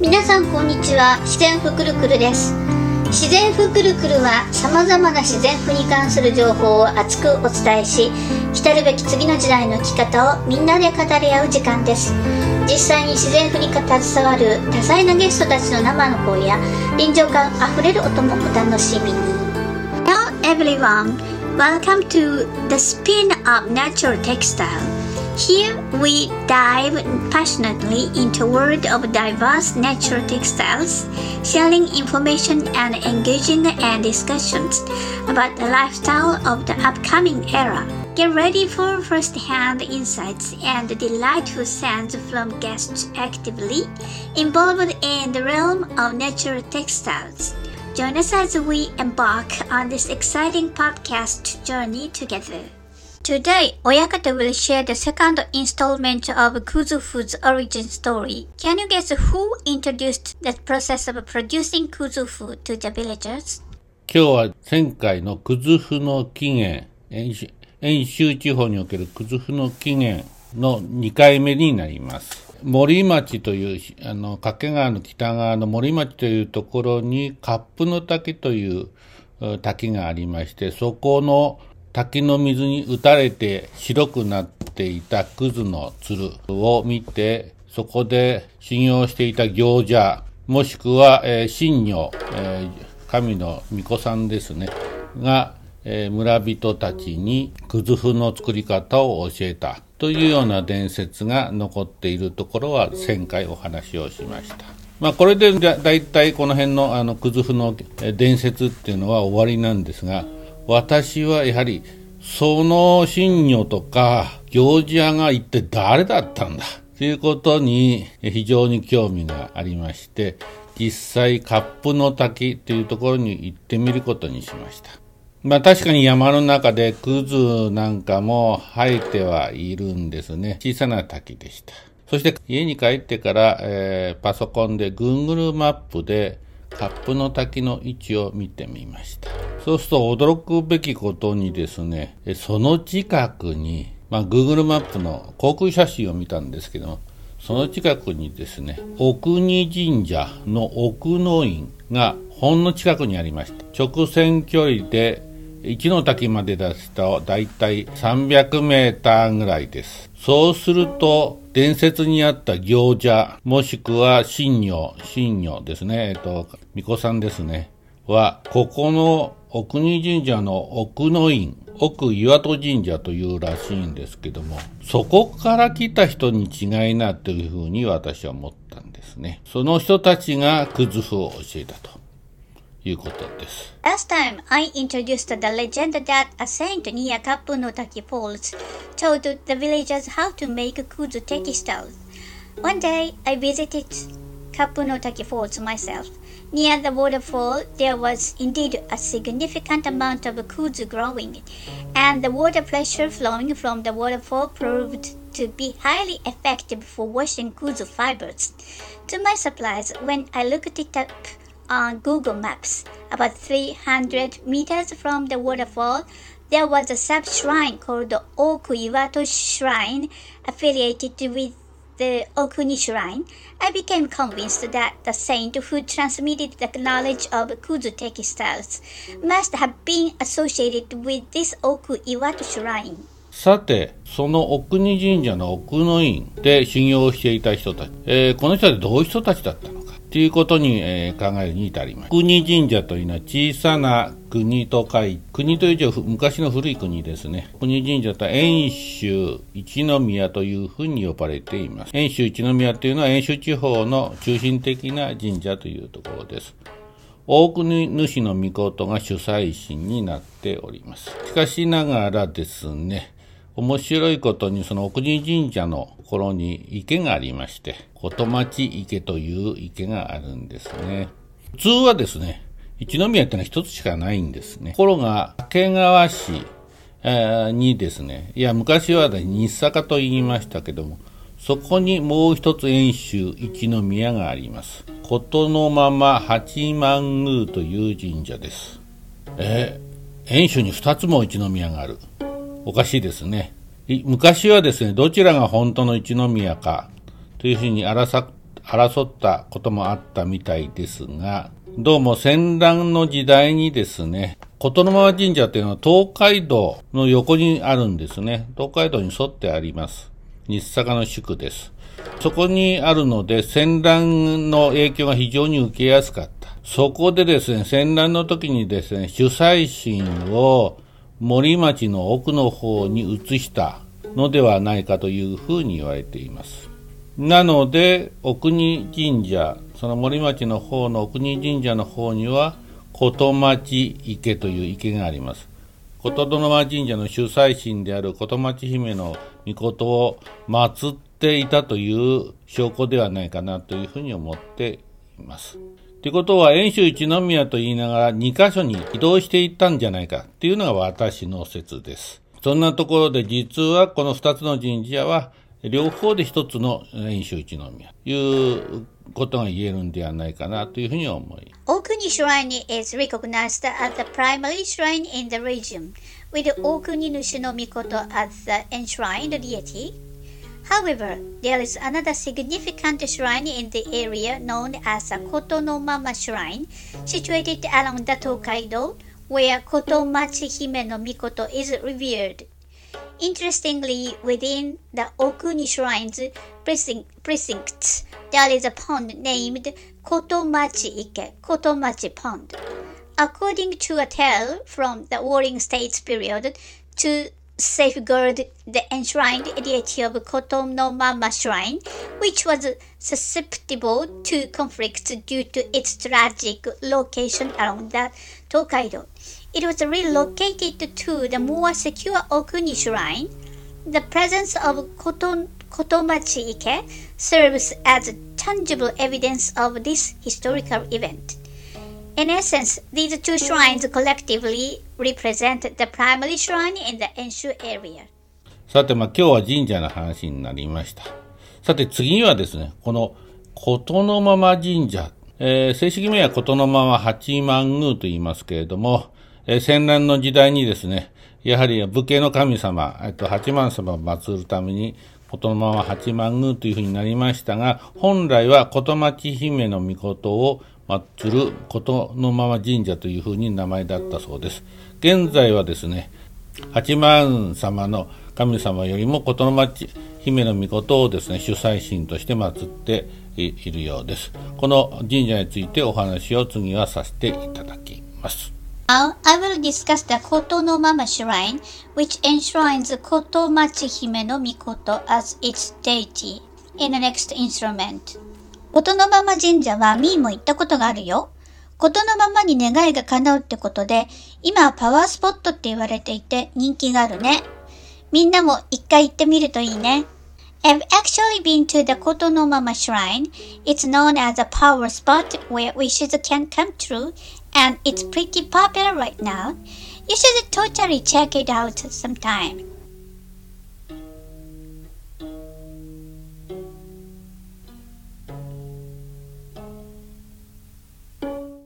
皆さんこんにちは。自然ふくるくるです。自然ふくるくるは様々な自然ふに関する情報を熱くお伝えし来るべき次の時代の生き方をみんなで語り合う時間です。実際に自然ふに携わる多彩なゲストたちの生の声や臨場感あふれる音もお楽しみに。Hello everyone. Welcome to the spin of natural textile. Here we dive passionately into world of diverse natural textiles, sharing information and engaging in discussions about the lifestyle of the upcoming era. Get ready for first-hand insights and delightful sounds from guests actively involved in the realm of natural textiles. Join us as we embark on this exciting podcast journey together. Today, Oyakata will share the second installment of Kuzu Food's origin story. Can you guess who introduced the process of producing Kuzu food to the villagers? 今日は前回のクズフの起源、遠州地方におけるクズフの起源の2回目になります。森町という、あの、掛川の北側の森町というところに、カップの滝という滝がありまして、そこの滝の水に打たれて白くなっていたクズの鶴を見て、そこで修行していた行者、もしくは、えー、神女、えー、神の巫女さんですね、が、えー、村人たちにクズフの作り方を教えたというような伝説が残っているところは1000回お話をしました。まあ、これでだいたいこの辺のあのクズフの伝説っていうのは終わりなんですが、私はやはりその神女とか行者が一体誰だったんだ？ということに非常に興味がありまして、実際カップの滝というところに行ってみることにしました。まあ確かに山の中でクズなんかも生えてはいるんですね。小さな滝でした。そして家に帰ってから、えー、パソコンで Google マップでカップの滝の位置を見てみました。そうすると驚くべきことにですね、その近くに、まあ、Google マップの航空写真を見たんですけども、その近くにですね、奥に神社の奥の院がほんの近くにありまして、直線距離で一の滝まで出すとだいたい300メーターぐらいです。そうすると、伝説にあった行者、もしくは神女、神女ですね、えっと、巫女さんですね、は、ここの奥国神社の奥の院、奥岩戸神社というらしいんですけども、そこから来た人に違いなというふうに私は思ったんですね。その人たちがクズフを教えたと。いうことです。Last time I introduced the legend that a saint near Kapunotaki Falls told the villagers how to make kuzu textiles. One day I visited Kapunotaki Falls myself. Near the waterfall, there was indeed a significant amount of kuzu growing, and the water pressure flowing from the waterfall proved to be highly effective for washing kuzu fibers. To my surprise, when I looked it up on Google Maps. About 300 meters from the waterfall, there was a sub shrine called the Oku Iwato Shrine affiliated with the Okuni Shrine. I became convinced that the saint who transmitted the knowledge of Kuzu textiles must have been associated with this Oku Iwato Shrine. さて、その奥国神社の奥の院で修行をしていた人たち、えー、この人はどういう人たちだったのということに、えー、考えるに至ります。国神社というのは小さな国と書い国という字は昔の古い国ですね。国神社とは遠州一宮というふうに呼ばれています。遠州一宮というのは遠州地方の中心的な神社というところです。大国主の御事が主催神になっております。しかしながらですね、面白いことにその奥国神社のところに池がありまして、琴町池という池があるんですね。普通はですね、一宮ってのは一つしかないんですね。ところが、掛川市、にですね、いや、昔は、ね、日坂と言いましたけども、そこにもう一つ遠州一宮があります。ことのまま八幡宮という神社です。えー、遠州に二つも一宮がある。おかしいですね。昔はですね、どちらが本当の一宮かというふうに争ったこともあったみたいですが、どうも戦乱の時代にですね、琴の間神社っていうのは東海道の横にあるんですね。東海道に沿ってあります。日坂の宿です。そこにあるので戦乱の影響が非常に受けやすかった。そこでですね、戦乱の時にですね、主催神を森町の奥の方に移したのではないかというふうに言われています。なので、奥国神社、その森町の方の奥国神社の方には、琴町池という池があります。琴殿間神社の主催神である琴町姫の御事を祀っていたという証拠ではないかなというふうに思っています。ということは、遠州一宮と言いながら2カ所に移動していったんじゃないかっていうのが私の説です。そんなところで実はこの2つの神社は両方で一つの遠州一宮ということが言えるんではないかなというふうに思い。Okuni Shrine is recognized as the primary shrine in the region, with Okuni Nushi Mikoto as the enshrined deity. However, there is another significant shrine in the area known as the Kotono Mama Shrine, situated along the Tokaido, where Kotomachi Hime no Mikoto is revered. Interestingly, within the Okuni Shrine's precincts, there is a pond named Kotomachi Ike, Kotomachi Pond. According to a tale from the Warring States period, to safeguard the enshrined deity of Koto no Mama Shrine, which was susceptible to conflicts due to its tragic location along the Tokaido. It was relocated to the more secure Okuni Shrine. The presence of Koto, Kotomachi Ike serves as tangible evidence of this historical event. In essence, these two shrines collectively represent the primary shrine in the Enshu area. さて、まあ今日は神社の話になりました。さて次はですね、この琴のまま神社、えー、正式名は琴のまま八幡宮と言いますけれども、えー、戦乱の時代にですね、やはり武家の神様、えっと、八幡様を祀るために、琴のまま八幡宮というふうになりましたが、本来は琴町姫の御事を祀る琴のまま神社というふうに名前だったそうです。現在はですね、八幡様の神様よりも琴の町姫の御事をですね、主催神として祀っているようです。この神社についてお話を次はさせていただきます。Now, I will discuss the Koto no Mama Shrine, which enshrines Koto Machihime no Mikoto as its deity in the next instrument. ことのまま神社はミーも行ったことがあるよ。ことのままに願いが叶うってことで、今はパワースポットって言われていて人気があるね。みんなも一回行ってみるといいね。I've actually been to the Kotonomama shrine. It's known as a power spot where wishes can come true and it's pretty popular right now. You should totally check it out sometime.